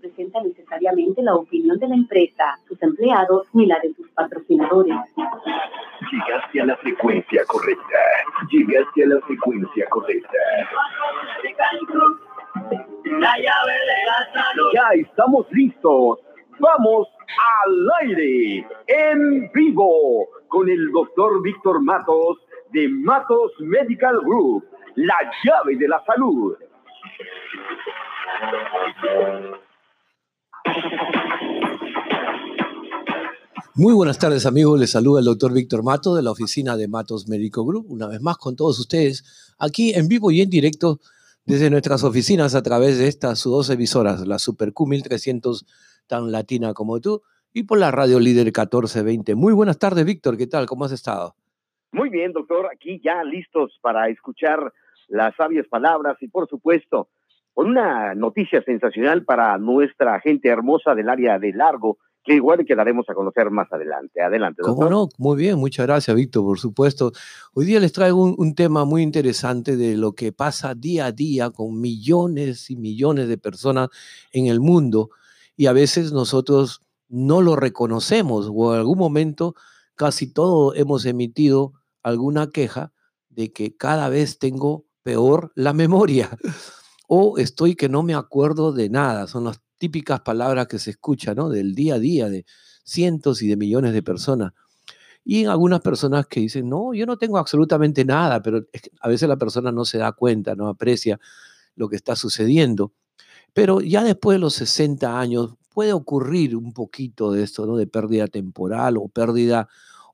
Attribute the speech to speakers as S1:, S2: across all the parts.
S1: representa necesariamente la opinión de la empresa, sus empleados ni la de sus patrocinadores.
S2: Llegaste a la frecuencia correcta. Llegaste a la frecuencia correcta.
S3: La llave de la salud.
S2: Ya estamos listos. Vamos al aire, en vivo, con el doctor Víctor Matos de Matos Medical Group. La llave de la salud.
S4: Muy buenas tardes amigos, les saluda el doctor Víctor Matos de la oficina de Matos Medical Group, una vez más con todos ustedes, aquí en vivo y en directo desde nuestras oficinas a través de estas dos emisoras, la Super Q 1300 tan latina como tú y por la radio líder 1420. Muy buenas tardes Víctor, ¿qué tal? ¿Cómo has estado?
S2: Muy bien, doctor, aquí ya listos para escuchar las sabias palabras y por supuesto con una noticia sensacional para nuestra gente hermosa del área de Largo, que igual que daremos a conocer más adelante. Adelante, doctor.
S4: ¿Cómo no? Muy bien, muchas gracias, Víctor, por supuesto. Hoy día les traigo un, un, tema muy interesante de lo que pasa día a día con millones y millones de personas en el mundo y a veces nosotros no lo reconocemos o en algún momento casi todos hemos emitido alguna queja de que cada vez tengo peor la memoria o estoy que no me acuerdo de nada. Son las típicas palabras que se escuchan, ¿no? Del día a día de cientos y de millones de personas. Y algunas personas que dicen, no, yo no tengo absolutamente nada, pero a veces la persona no se da cuenta, no aprecia lo que está sucediendo. Pero ya después de los 60 años puede ocurrir un poquito de esto, ¿no? De pérdida temporal o pérdida,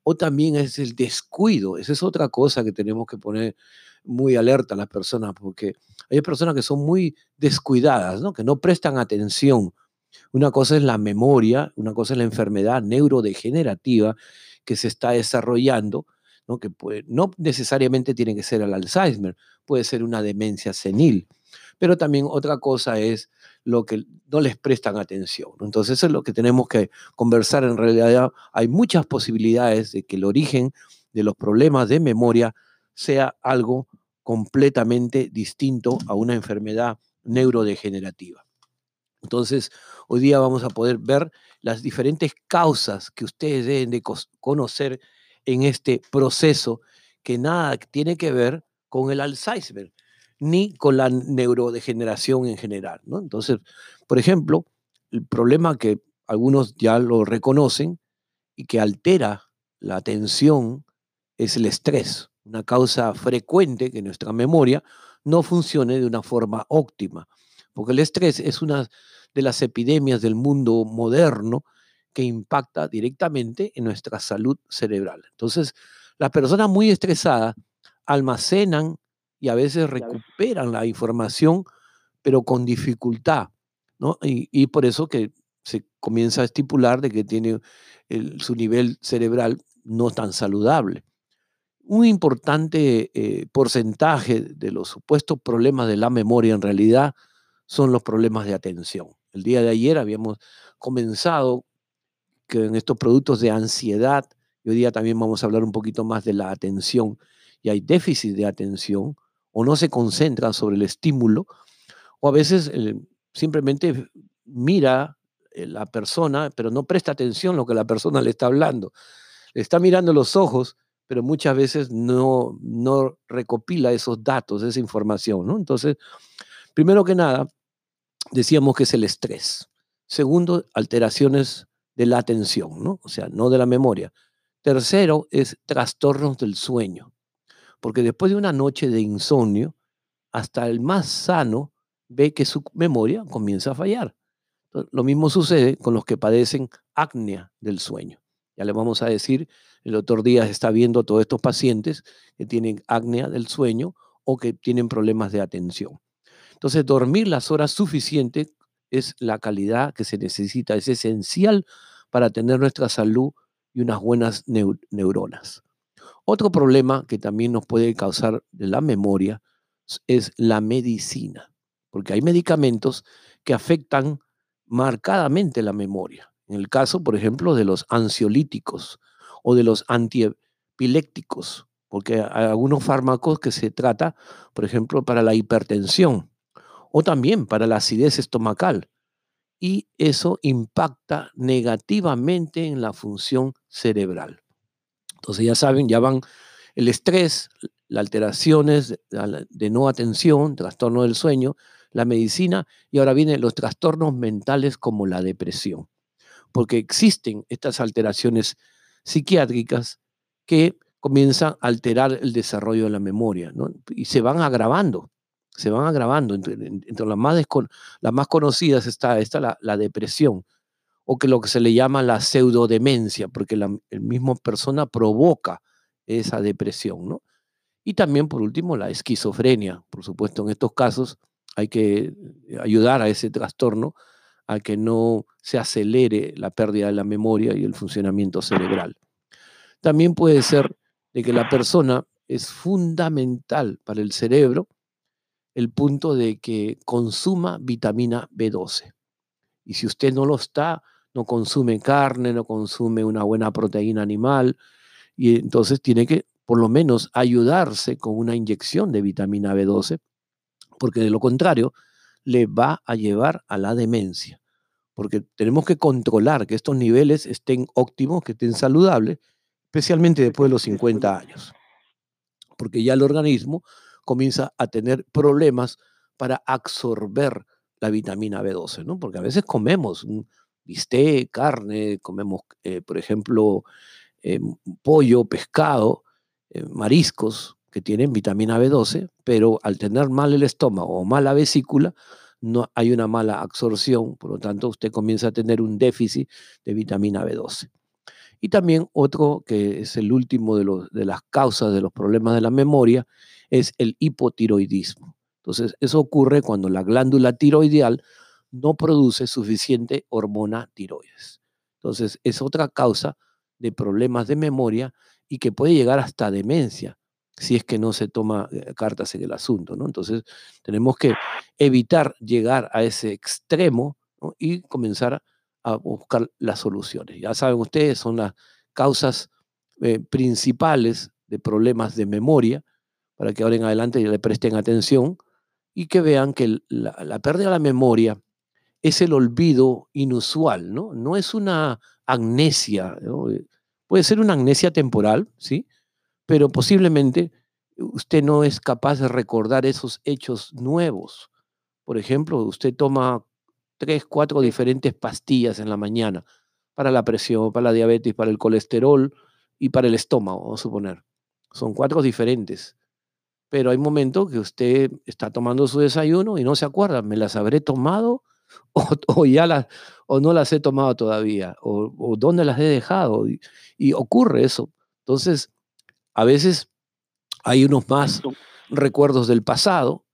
S4: o también es el descuido. Esa es otra cosa que tenemos que poner muy alerta a las personas, porque hay personas que son muy descuidadas, ¿no? que no prestan atención. Una cosa es la memoria, una cosa es la enfermedad neurodegenerativa que se está desarrollando, ¿no? que puede, no necesariamente tiene que ser el Alzheimer, puede ser una demencia senil. Pero también otra cosa es lo que no les prestan atención. Entonces eso es lo que tenemos que conversar. En realidad hay muchas posibilidades de que el origen de los problemas de memoria sea algo completamente distinto a una enfermedad neurodegenerativa. Entonces, hoy día vamos a poder ver las diferentes causas que ustedes deben de conocer en este proceso que nada tiene que ver con el Alzheimer ni con la neurodegeneración en general. ¿no? Entonces, por ejemplo, el problema que algunos ya lo reconocen y que altera la atención es el estrés una causa frecuente que nuestra memoria no funcione de una forma óptima, porque el estrés es una de las epidemias del mundo moderno que impacta directamente en nuestra salud cerebral. Entonces, las personas muy estresadas almacenan y a veces recuperan la información, pero con dificultad, ¿no? Y, por eso que se comienza a estipular de que tiene su nivel cerebral no tan saludable un importante eh, porcentaje de los supuestos problemas de la memoria en realidad son los problemas de atención. El día de ayer habíamos comenzado que en estos productos de ansiedad, y hoy día también vamos a hablar un poquito más de la atención, y hay déficit de atención, o no se concentra sobre el estímulo, o a veces eh, simplemente mira eh, la persona, pero no presta atención a lo que la persona le está hablando. Le está mirando los ojos, pero muchas veces no, no recopila esos datos, esa información. ¿no? Entonces, primero que nada, decíamos que es el estrés. Segundo, alteraciones de la atención, ¿no? o sea, no de la memoria. Tercero es trastornos del sueño, porque después de una noche de insomnio, hasta el más sano ve que su memoria comienza a fallar. Lo mismo sucede con los que padecen apnea del sueño. Ya le vamos a decir el doctor Díaz está viendo a todos estos pacientes que tienen apnea del sueño o que tienen problemas de atención. Entonces, dormir las horas suficientes es la calidad que se necesita, es esencial para tener nuestra salud y unas buenas neuronas. Otro problema que también nos puede causar la memoria es la medicina, porque hay medicamentos que afectan marcadamente la memoria. En el caso, por ejemplo, de los ansiolíticos, o de los antiepilépticos, porque hay algunos fármacos que se trata, por ejemplo, para la hipertensión o también para la acidez estomacal. y eso impacta negativamente en la función cerebral. Entonces ya saben, ya van el estrés, las alteraciones de no atención, trastorno del sueño, la medicina y ahora vienen los trastornos mentales como la depresión, porque existen estas alteraciones psiquiátricas que comienzan a alterar el desarrollo de la memoria y se van agravando, se van agravando. Entre, las, más conocidas está, está la, depresión o que lo que se le llama la pseudodemencia, porque la misma persona provoca esa depresión, ¿no? Y también, por último, la esquizofrenia. Por supuesto, en estos casos hay que ayudar a ese trastorno a que no se acelere la pérdida de la memoria y el funcionamiento cerebral. También puede ser de que la persona es fundamental para el cerebro el punto de que consuma vitamina B12. Y si usted no lo está, no consume carne, no consume una buena proteína animal, y entonces tiene que por lo menos ayudarse con una inyección de vitamina B12, porque de lo contrario le va a llevar a la demencia, porque tenemos que controlar que estos niveles estén óptimos, que estén saludables, especialmente después de los 50 años, porque ya el organismo comienza a tener problemas para absorber la vitamina B12, ¿no? Porque a veces comemos un bistec, carne, comemos, eh, por ejemplo, eh, pollo, pescado, eh, mariscos que tienen vitamina B12, pero al tener mal el estómago o mala vesícula, no hay una mala absorción, por lo tanto usted comienza a tener un déficit de vitamina B12. Y también otro, que es el último de, los, de las causas de los problemas de la memoria, es el hipotiroidismo. Entonces, eso ocurre cuando la glándula tiroideal no produce suficiente hormona tiroides. Entonces, es otra causa de problemas de memoria y que puede llegar hasta demencia si es que no se toma eh, cartas en el asunto. ¿no? Entonces, tenemos que evitar llegar a ese extremo y comenzar a buscar las soluciones. Ya saben ustedes, son las causas eh, principales de problemas de memoria, para que ahora en adelante le presten atención y que vean que la, la pérdida de la memoria es el olvido inusual, ¿no? No es una amnesia, eh, puede ser una amnesia temporal, ¿sí? Pero posiblemente usted no es capaz de recordar esos hechos nuevos. Por ejemplo, usted toma tres, cuatro diferentes pastillas en la mañana para la presión, para la diabetes, para el colesterol y para el estómago, vamos a suponer. Son cuatro diferentes. Pero hay momentos que usted está tomando su desayuno y no se acuerda, ¿me las habré tomado? o, ya las, o no las he tomado todavía, o, dónde las he dejado. Y, ocurre eso. Entonces, a veces hay unos más recuerdos del pasado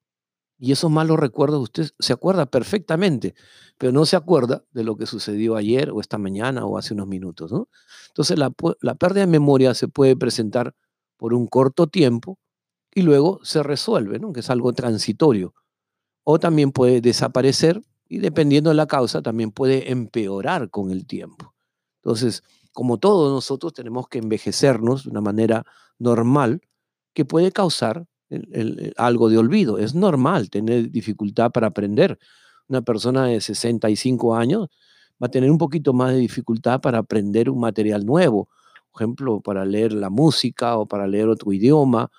S4: y esos malos recuerdos usted se acuerda perfectamente, pero no se acuerda de lo que sucedió ayer o esta mañana o hace unos minutos. ¿no? Entonces la, la pérdida de memoria se puede presentar por un corto tiempo y luego se resuelve, ¿no? que es algo transitorio. O también puede desaparecer y dependiendo de la causa también puede empeorar con el tiempo. Entonces, como todos nosotros tenemos que envejecernos de una manera normal que puede causar algo de olvido. Es normal tener dificultad para aprender. Una persona de 65 años va a tener un poquito más de dificultad para aprender un material nuevo. Por ejemplo, para leer la música o para leer otro idioma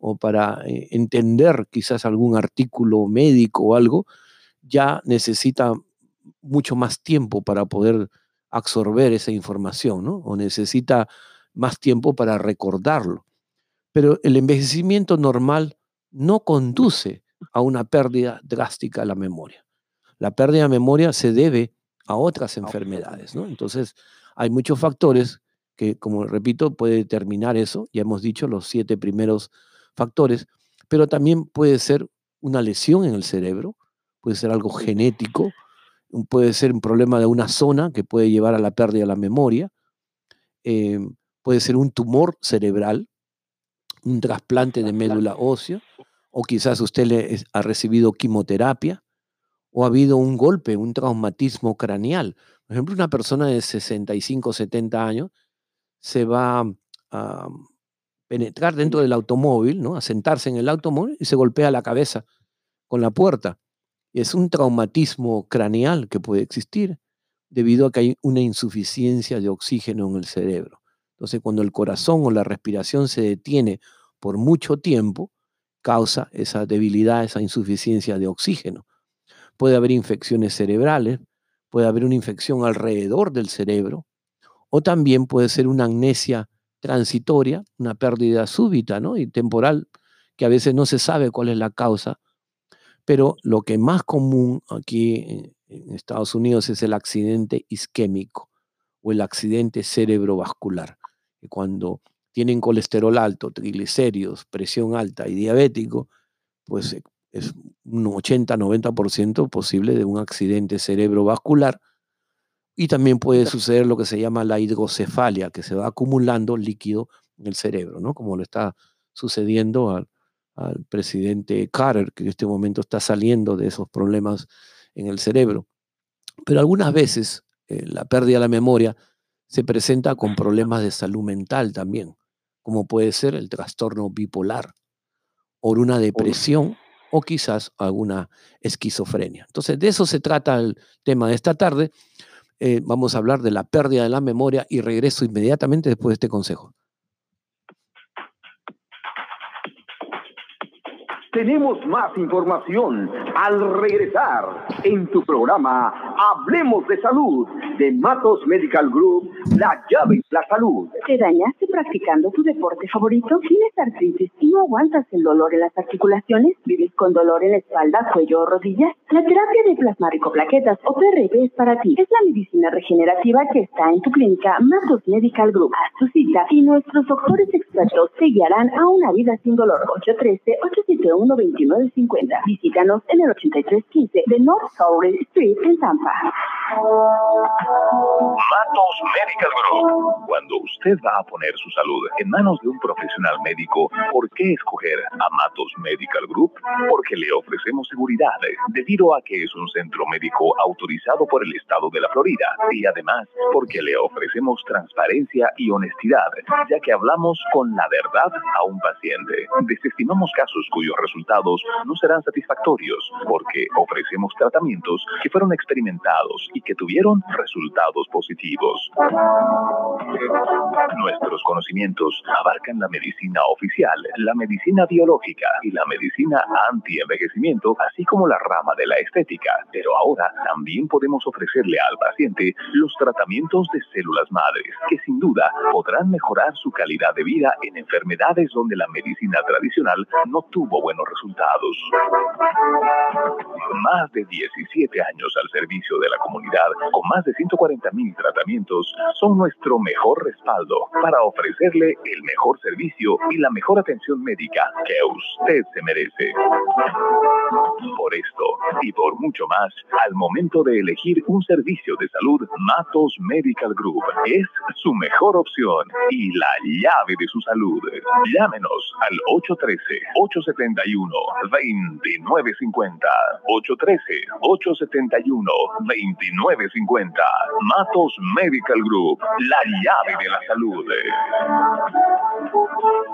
S4: o para eh, entender quizás algún artículo médico o algo ya necesita mucho más tiempo para poder absorber esa información, ¿no? O necesita más tiempo para recordarlo. Pero el envejecimiento normal no conduce a una pérdida drástica de la memoria. La pérdida de memoria se debe a otras enfermedades, ¿no? Entonces, hay muchos factores que, como repito, puede determinar eso. Ya hemos dicho los siete primeros factores, pero también puede ser una lesión en el cerebro, puede ser algo genético, puede ser un problema de una zona que puede llevar a la pérdida de la memoria, em, puede ser un tumor cerebral, un trasplante de médula ósea, o quizás usted le ha recibido quimioterapia, o ha habido un golpe, un traumatismo craneal. Por ejemplo, una persona de 65, 70 años se va a penetrar dentro del automóvil, ¿no? a sentarse en el automóvil y se golpea la cabeza con la puerta Es un traumatismo craneal que puede existir debido a que hay una insuficiencia de oxígeno en el cerebro. Entonces, cuando el corazón o la respiración se detiene por mucho tiempo, causa esa debilidad, esa insuficiencia de oxígeno. Puede haber infecciones cerebrales, puede haber una infección alrededor del cerebro, o también puede ser una amnesia transitoria, una pérdida súbita ¿no? y temporal, que a veces no se sabe cuál es la causa, pero lo que más común aquí en Estados Unidos es el accidente isquémico o el accidente cerebrovascular. Cuando tienen colesterol alto, triglicéridos, presión alta y diabético, pues eh, es un 80-90% posible de un accidente cerebrovascular. Y también puede suceder lo que se llama la hidrocefalia, que se va acumulando líquido en el cerebro, ¿no? Como le está sucediendo al, presidente Carter, que en este momento está saliendo de esos problemas en el cerebro. Pero algunas veces eh, la pérdida de la memoria se presenta con problemas de salud mental también como puede ser el trastorno bipolar, o una depresión, o quizás alguna esquizofrenia. Entonces, de eso se trata el tema de esta tarde. Eh, vamos a hablar de la pérdida de la memoria y regreso inmediatamente después de este consejo.
S2: Tenemos más información al regresar en tu programa Hablemos de Salud de Matos Medical Group, la llave la salud.
S1: ¿Te dañaste practicando tu deporte favorito? ¿Tienes artritis y no aguantas el dolor en las articulaciones? ¿Vives con dolor en la espalda, cuello o rodillas? La terapia de plasma plaquetas o PRP es para ti. Es la medicina regenerativa que está en tu clínica Matos Medical Group. Haz tu cita y nuestros doctores expertos te guiarán a una vida sin dolor. 813 871 2950. Visítanos en el 8315 de North South Street en Tampa.
S5: Matos Medical Group. Cuando usted va a poner su salud en manos de un profesional médico, ¿por qué escoger a Matos Medical Group? Porque le ofrecemos seguridad, debido a que es un centro médico autorizado por el estado de la Florida, y además porque le ofrecemos transparencia y honestidad, ya que hablamos con la verdad a un paciente. Desestimamos casos cuyos resultados no serán satisfactorios porque ofrecemos tratamientos que fueron experimentados y que tuvieron resultados positivos. Nuestros conocimientos abarcan la medicina oficial, la medicina biológica y la medicina anti-envejecimiento, así como la rama de la estética. Pero ahora también podemos ofrecerle al paciente los tratamientos de células madres, que sin duda podrán mejorar su calidad de vida en enfermedades donde la medicina tradicional no tuvo buenos resultados. Más de 17 años al servicio de la comunidad, con más de 140 mil tratamientos, son nuestro mejor respaldo para ofrecerle el mejor servicio y la mejor atención médica que usted se merece. Por esto y por mucho más, al momento de elegir un servicio de salud, Matos Medical Group es su mejor opción y la llave de su salud. Llámenos al 813 871 2950 813-871-2950. Matos Medical Group, la llave de la salud.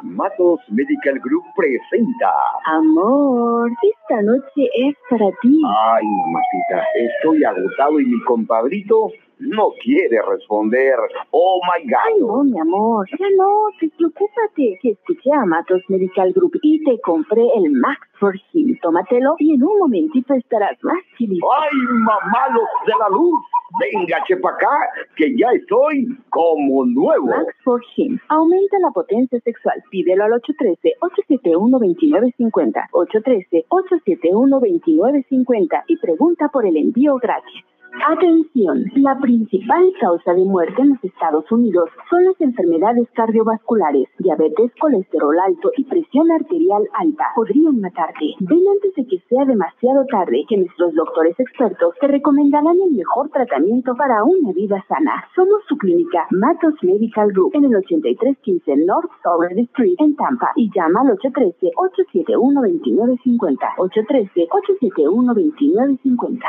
S2: Matos Medical Group presenta.
S1: Amor, esta noche es para ti.
S2: Ay, mamacita, estoy agotado y mi compadrito no quiere responder. Oh my God.
S1: Ay, no, mi amor. Ya no, despreocúpate. Que escuché a Matos Medical Group y te compré el Max for Him. Tómatelo y en un momentito estarás más feliz.
S2: Ay, mamalos de la luz. Venga, chepa acá, que ya estoy como nuevo.
S1: Max for Him. Aumenta la potencia sexual. Pídelo al 813-871-2950. 813-871-2950 y pregunta por el envío gratis. Atención, la principal causa de muerte en los Estados Unidos son las enfermedades cardiovasculares, diabetes, colesterol alto y presión arterial alta. Podrían matarte. Ven antes de que sea demasiado tarde, que nuestros doctores expertos te recomendarán el mejor tratamiento para una vida sana. Somos su clínica Matos Medical Group en el 8315 North Southern Street en Tampa y llama al 813-871-2950. 813-871-2950.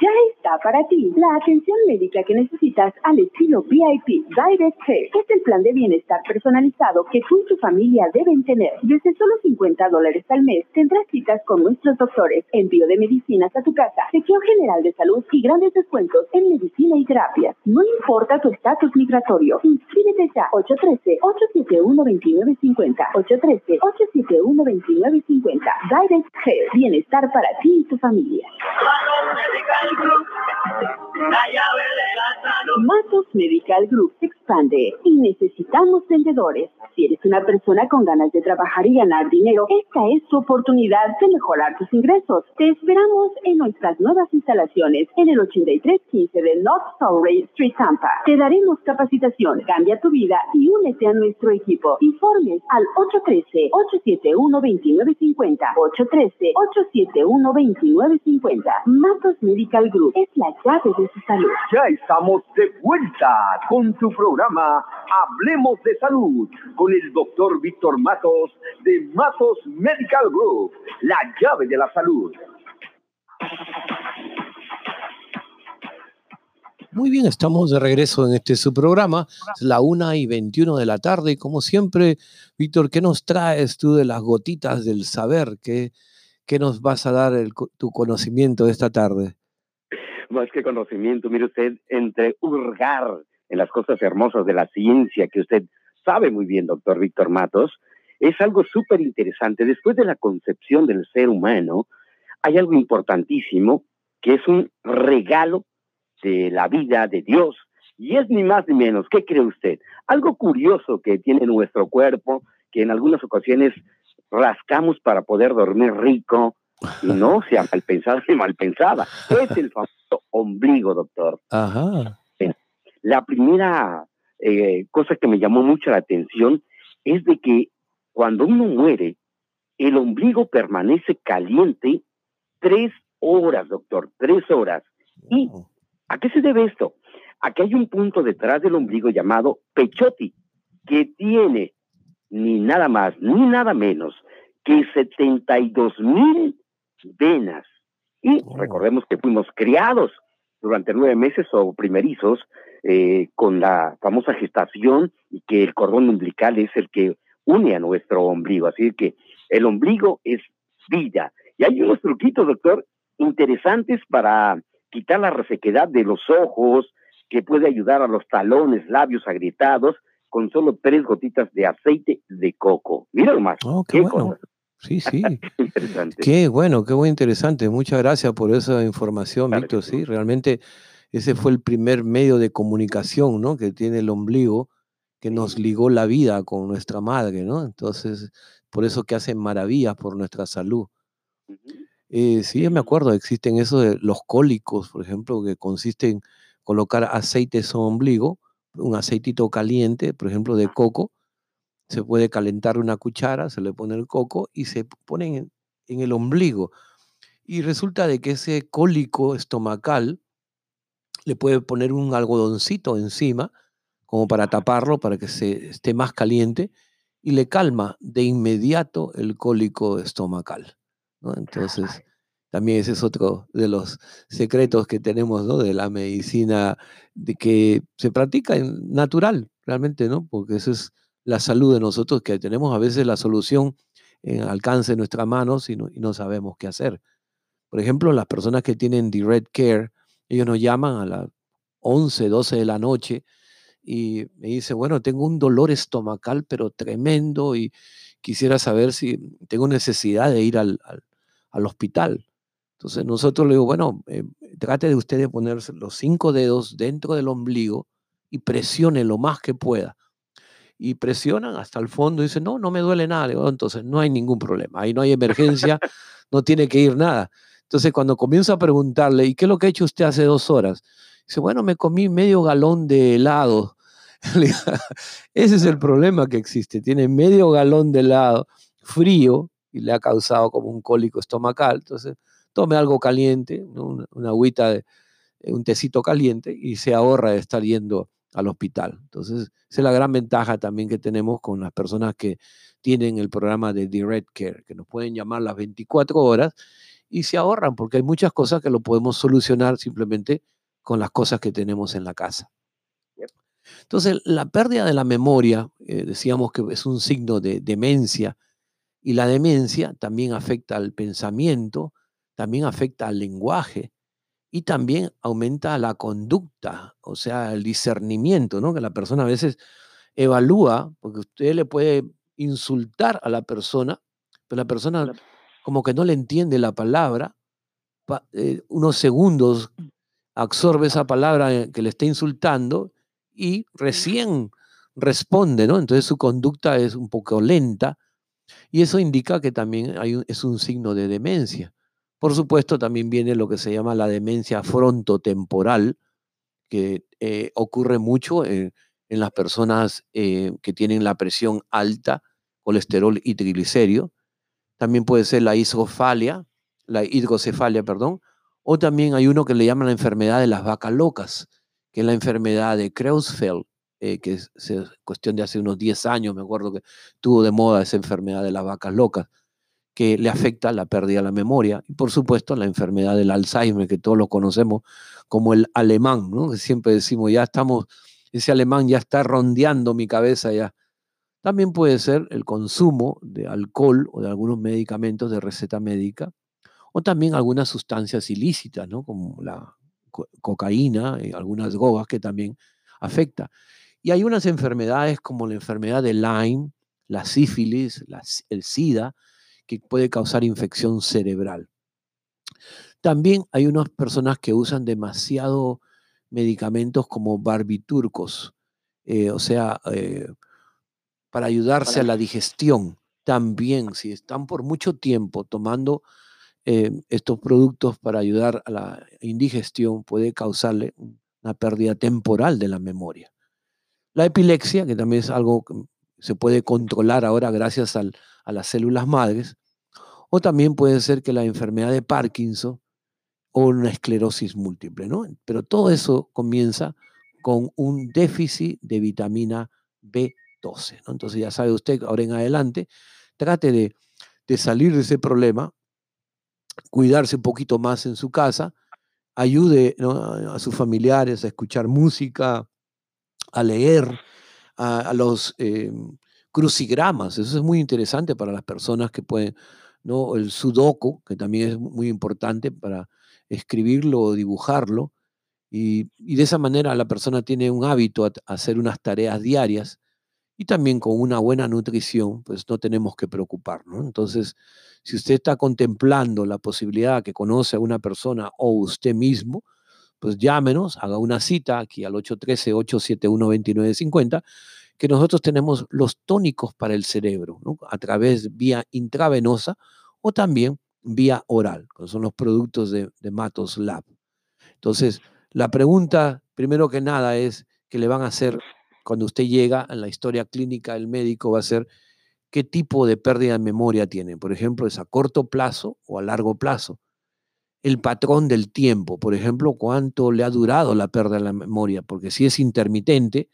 S1: Ya está para ti. La atención médica que necesitas al estilo VIP Direct Care es el plan de bienestar personalizado que tú y tu familia deben tener. Desde solo 50 dólares al mes tendrás citas con nuestros doctores, envío de medicinas a tu casa, chequeo general de salud y grandes descuentos en medicina y terapia. No importa tu estatus migratorio, inscríbete ya 813-871-2950. 813-871-2950. Direct Care, bienestar para ti y tu familia. Matos Medical Group y necesitamos vendedores. Si eres una persona con ganas de trabajar y ganar dinero, esta es tu oportunidad de mejorar tus ingresos. Te esperamos en nuestras nuevas instalaciones en el 8315 de North Surrey Street, Tampa. Te daremos capacitación, cambia tu vida y únete a nuestro equipo. Informes al 813-871-2950. 813-871-2950. Matos Medical Group es la llave de su salud.
S6: Ya estamos de vuelta con tu programa Hablemos de Salud con el doctor Víctor Matos de Matos Medical Group, la llave de la salud.
S4: Muy bien, estamos de regreso en este su programa. Es la una y 21 de la tarde. Y como siempre, Víctor, ¿qué nos traes tú de las gotitas del saber? ¿Qué, qué nos vas a dar tu conocimiento esta tarde?
S2: Más que conocimiento, mire usted, entre hurgar en las cosas hermosas de la ciencia que usted sabe muy bien, doctor Víctor Matos, es algo súper interesante. Después de la concepción del ser humano, hay algo importantísimo que es un regalo de la vida de Dios. Y es ni más ni menos, ¿qué cree usted? Algo curioso que tiene nuestro cuerpo, que en algunas ocasiones rascamos para poder dormir rico, y no sea mal pensada ni mal pensada. Es el famoso ombligo, doctor.
S4: Ajá.
S2: La primera eh, cosa que me llamó mucho la atención es de que cuando uno muere, el ombligo permanece caliente tres horas, doctor, tres horas. ¿Y a qué se debe esto? Aquí hay un punto detrás del ombligo llamado pechoti, que tiene ni nada más ni nada menos que 72 mil venas. Y recordemos que fuimos criados durante nueve meses o primerizos eh, con la famosa gestación y que el cordón umbilical es el que une a nuestro ombligo. Así que el ombligo es vida. Y hay unos truquitos, doctor, interesantes para quitar la resequedad de los ojos, que puede ayudar a los talones, labios agrietados, con solo tres gotitas de aceite de coco. Mira más.
S4: Oh, qué, bueno. Sí, sí. Qué bueno, qué muy interesante. Muchas gracias por esa información, Víctor. Sí, realmente ese fue el primer medio de comunicación, ¿no? Que tiene el ombligo, que nos ligó la vida con nuestra madre, ¿no? Entonces, por eso que hacen maravillas por nuestra salud. Eh, sí, yo me acuerdo, existen eso de los cólicos, por ejemplo, que consiste en colocar aceite en su ombligo, un aceitito caliente, por ejemplo, de coco, se puede calentar una cuchara, se le pone el coco y se pone en, el ombligo. Y resulta de que ese cólico estomacal le puede poner un algodoncito encima, como para taparlo, para que se esté más caliente, y le calma de inmediato el cólico estomacal. Entonces, también ese es otro de los secretos que tenemos ¿no? de la medicina, de que se practica en natural, realmente, ¿no? Porque eso es la salud de nosotros, que tenemos a veces la solución en alcance de nuestras manos y no, sabemos qué hacer. Por ejemplo, las personas que tienen Direct Care, ellos nos llaman a las 11, 12 de la noche y me dicen, bueno, tengo un dolor estomacal, pero tremendo y quisiera saber si tengo necesidad de ir al, hospital. Entonces nosotros le digo, bueno, eh, trate de usted de ponerse los cinco dedos dentro del ombligo y presione lo más que pueda y presionan hasta el fondo y dicen, no, no me duele nada. entonces no hay ningún problema, ahí no hay emergencia, no tiene que ir nada. Entonces cuando comienzo a preguntarle, ¿y qué es lo que ha hecho usted hace dos horas? Dice, bueno, me comí medio galón de helado. Ese es el problema que existe. Tiene medio galón de helado frío y le ha causado como un cólico estomacal. Entonces, tome algo caliente, una, una agüita, de, un tecito caliente y se ahorra de estar yendo al hospital. Entonces, esa es la gran ventaja también que tenemos con las personas que tienen el programa de Direct Care, que nos pueden llamar las 24 horas y se ahorran porque hay muchas cosas que lo podemos solucionar simplemente con las cosas que tenemos en la casa. Entonces, la pérdida de la memoria, eh, decíamos que es un signo de demencia, y la demencia también afecta al pensamiento, también afecta al lenguaje y también aumenta la conducta, o sea, el discernimiento, ¿no? Que la persona a veces evalúa, porque usted le puede insultar a la persona, pero la persona como que no le entiende la palabra, eh, unos segundos absorbe esa palabra que le está insultando y recién responde, ¿no? Entonces su conducta es un poco lenta y eso indica que también hay es un signo de demencia. Por supuesto, también viene lo que se llama la demencia frontotemporal, que eh, ocurre mucho en, las personas eh, que tienen la presión alta, colesterol y triglicérido. También puede ser la hidrocefalia, la hidrocefalia, perdón, o también hay uno que le llaman la enfermedad de las vacas locas, que es la enfermedad de Creutzfeldt, eh, que es, cuestión de hace unos 10 años, me acuerdo que tuvo de moda esa enfermedad de las vacas locas que le afecta la pérdida de la memoria y por supuesto la enfermedad del Alzheimer que todos lo conocemos como el alemán, ¿no? Que siempre decimos, ya estamos, ese alemán ya está rondeando mi cabeza ya. También puede ser el consumo de alcohol o de algunos medicamentos de receta médica o también algunas sustancias ilícitas, ¿no? Como la cocaína y algunas drogas que también afecta. Y hay unas enfermedades como la enfermedad de Lyme, la sífilis, el SIDA, que puede causar infección cerebral. También hay unas personas que usan demasiado medicamentos como barbiturcos, eh, o sea, eh, para ayudarse a la digestión. También, si están por mucho tiempo tomando eh, estos productos para ayudar a la indigestión, puede causarle una pérdida temporal de la memoria. La epilepsia, que también es algo que se puede controlar ahora gracias al, a las células madres, o también puede ser que la enfermedad de Parkinson o una esclerosis múltiple, ¿no? Pero todo eso comienza con un déficit de vitamina B12, ¿no? Entonces ya sabe usted, ahora en adelante, trate de, salir de ese problema, cuidarse un poquito más en su casa, ayude a sus familiares a escuchar música, a leer, a, los eh, crucigramas. Eso es muy interesante para las personas que pueden, ¿no? El sudoku, que también es muy importante para escribirlo o dibujarlo. Y, de esa manera la persona tiene un hábito a, hacer unas tareas diarias y también con una buena nutrición, pues no tenemos que preocuparnos. Entonces, si usted está contemplando la posibilidad que conoce a una persona o usted mismo, pues llámenos, haga una cita aquí al 813-871-2950, que nosotros tenemos los tónicos para el cerebro, a través vía intravenosa o también vía oral, que son los productos de, de Matos Lab. Entonces, la pregunta, primero que nada, es que le van a hacer cuando usted llega a la historia clínica del médico, va a ser qué tipo de pérdida de memoria tiene. Por ejemplo, es a corto plazo o a largo plazo el patrón del tiempo, por ejemplo, cuánto le ha durado la pérdida de la memoria, porque si es intermitente,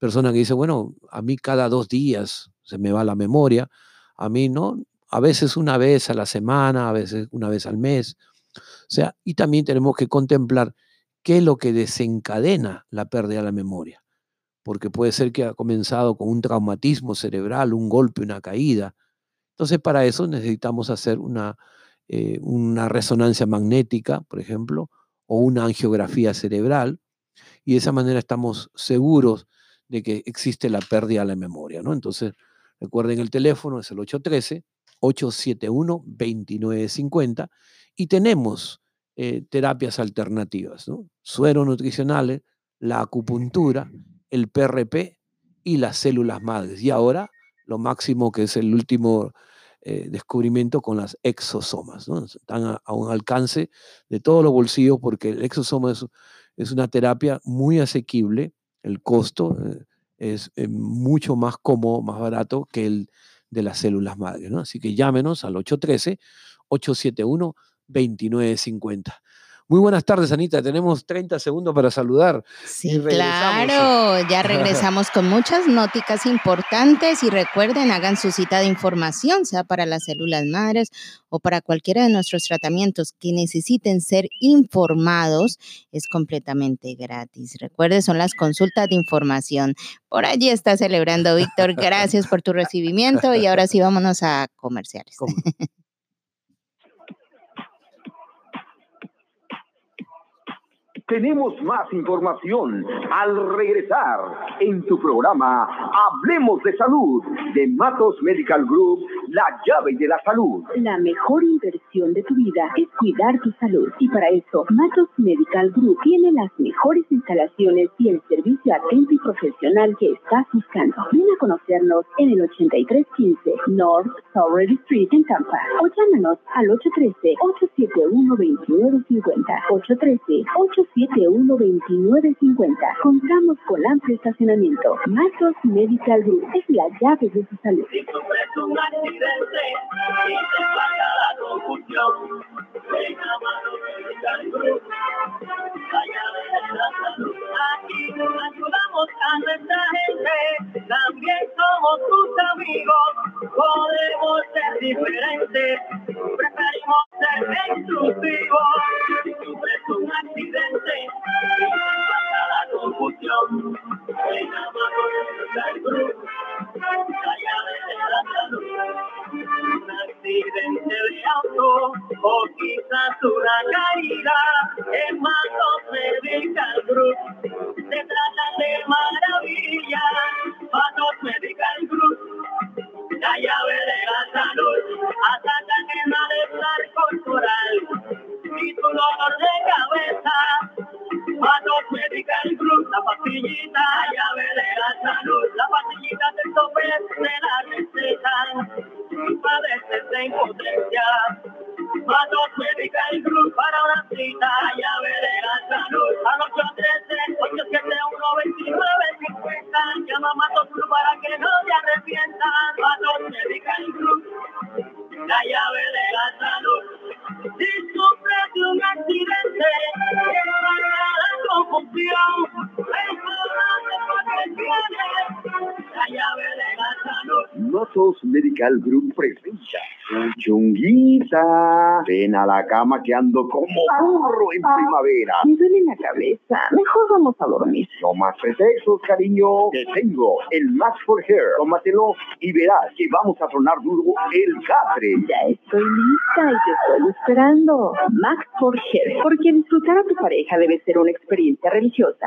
S4: persona que dice, bueno, a mí cada dos días se me va la memoria, a mí no, a veces una vez a la semana, a veces una vez al mes. O sea, y también tenemos que contemplar qué es lo que desencadena la pérdida de la memoria, porque puede ser que ha comenzado con un traumatismo cerebral, un golpe, una caída. Entonces, para eso necesitamos hacer una eh, una resonancia magnética, por ejemplo, o una angiografía cerebral, y de esa manera estamos seguros de que existe la pérdida de la memoria, ¿no? Entonces, recuerden el teléfono, es el 813-871-2950, y tenemos eh, terapias alternativas, ¿no? Suero nutricionales, la acupuntura, el PRP y las células madres. Y ahora, lo máximo que es el último eh, descubrimiento con las exosomas. Están a, un alcance de todos los bolsillos porque el exosoma es, una terapia muy asequible, el costo eh, es eh, mucho más cómodo, más barato que el de las células madre. ¿no? Así que llámenos al 813-871-2950. Muy buenas tardes, Anita. Tenemos 30 segundos para saludar.
S7: Sí, claro. Ya regresamos con muchas nóticas importantes y recuerden, hagan su cita de información, sea para las células madres o para cualquiera de nuestros tratamientos que necesiten ser informados. Es completamente gratis. Recuerde, son las consultas de información. Por allí está celebrando Víctor. Gracias por tu recibimiento y ahora sí vámonos a comerciales.
S6: Tenemos más información al regresar en tu programa Hablemos de Salud de Matos Medical Group, la llave de la salud.
S1: La mejor inversión de tu vida es cuidar tu salud y para eso Matos Medical Group tiene las mejores instalaciones y el servicio atento y profesional que estás buscando. Ven a conocernos en el 8315 North Sorry Street en Tampa o llámanos al 813-871-2950. 813 871 712950. Contamos con amplio estacionamiento. Matos Medical Group es la llave de su salud.
S3: Aquí ayudamos a nuestra gente, también somos amigos, podemos ser diferentes, preferimos ser. Si un accidente, pasa la confusión, ven a Matos Medical Group, la llave de la salud. Un accidente de auto o quizás una caída en Matos Medical Group. Se trata de maravilla, que
S6: ando como burro en primavera.
S1: Me duele la cabeza. Mejor vamos a dormir.
S6: No más pretextos, cariño. Te tengo el Max for Hair. Tómatelo y verás que vamos a tronar duro el catre.
S1: Ya estoy lista y te estoy esperando. Max for Hair. Porque disfrutar a tu pareja debe ser una experiencia religiosa.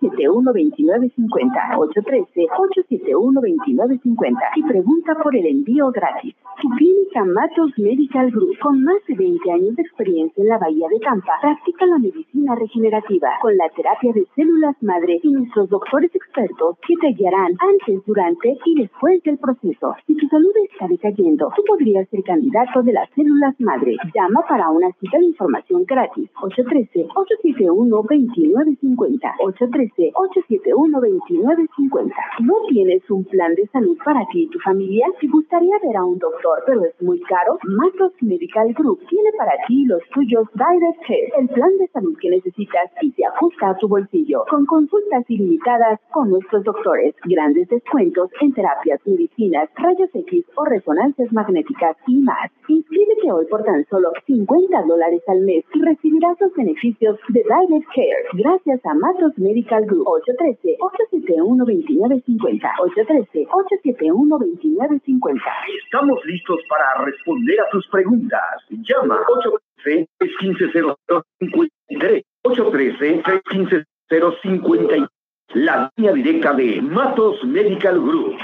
S1: 813-871-2950. 813-871-2950. Y pregunta por el envío gratis. Tu clínica Matos Medical Group, con más de 20 años de experiencia en la Bahía de Tampa, practica la medicina regenerativa con la terapia de células madre y nuestros doctores expertos que te guiarán antes, durante y después del proceso. Si tu salud está decayendo, tú podrías ser candidato de las células madre. Llama para una cita de información gratis. 813-871-2950. 813-871-2950. ¿No tienes un plan de salud para ti y tu familia? ¿Te gustaría ver a un doctor, pero es muy caro? Matos Medical Group tiene para ti los tuyos Direct Care, el plan de salud que necesitas y se ajusta a tu bolsillo, con consultas ilimitadas con nuestros doctores, grandes descuentos en terapias, medicinas, rayos X o resonancias magnéticas y más. Inscríbete hoy por tan solo 50 dólares al mes y recibirás los beneficios de Direct Care. Gracias a Matos Medical Group. 813-871-2950 813-871-2950
S6: Estamos listos para responder a tus preguntas. Llama 813-315-0053. 813-315-050. La línea directa de Matos Medical Group.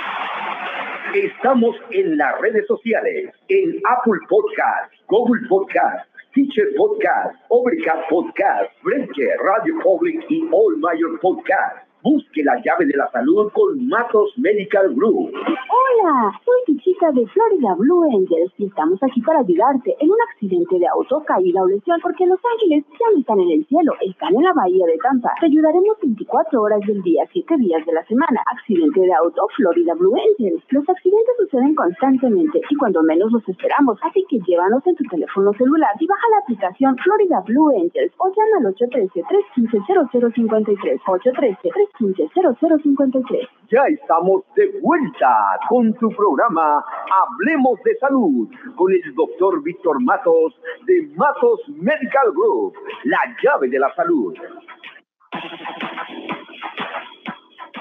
S6: Estamos en las redes sociales, en Apple Podcast, Google Podcast, Teacher Podcast, Overcast Podcast, Breaker, Radio Public y All Mayor Podcast. Busque la llave de la salud con Matos Medical Group.
S1: Hola, soy de Florida Blue Angels y estamos aquí para ayudarte en un accidente de auto, caída o lesión, porque Los Ángeles ya no están en el cielo, están en la bahía de Tampa. Te ayudaremos 24 horas del día, 7 días de la semana. Accidente de auto, Florida Blue Angels. Los accidentes suceden constantemente y cuando menos los esperamos, así que llévanos en tu teléfono celular y baja la aplicación Florida Blue Angels o llama al 813-315-0053. 813-315-0053.
S6: Ya estamos de vuelta con tu programa Hablemos de Salud con el doctor Víctor Matos de Matos Medical Group, la llave de la salud.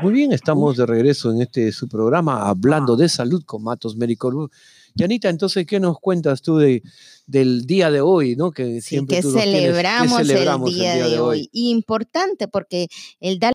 S4: Muy bien, estamos de regreso en este su programa hablando de salud con Matos Medical Group. Yanita, entonces, ¿qué nos cuentas tú de, del día de hoy, ¿no? Que
S7: Sí,
S4: siempre
S7: que
S4: tú nos tienes- ¿qué
S7: celebramos,
S4: celebramos
S7: el día, de hoy. Importante porque el dar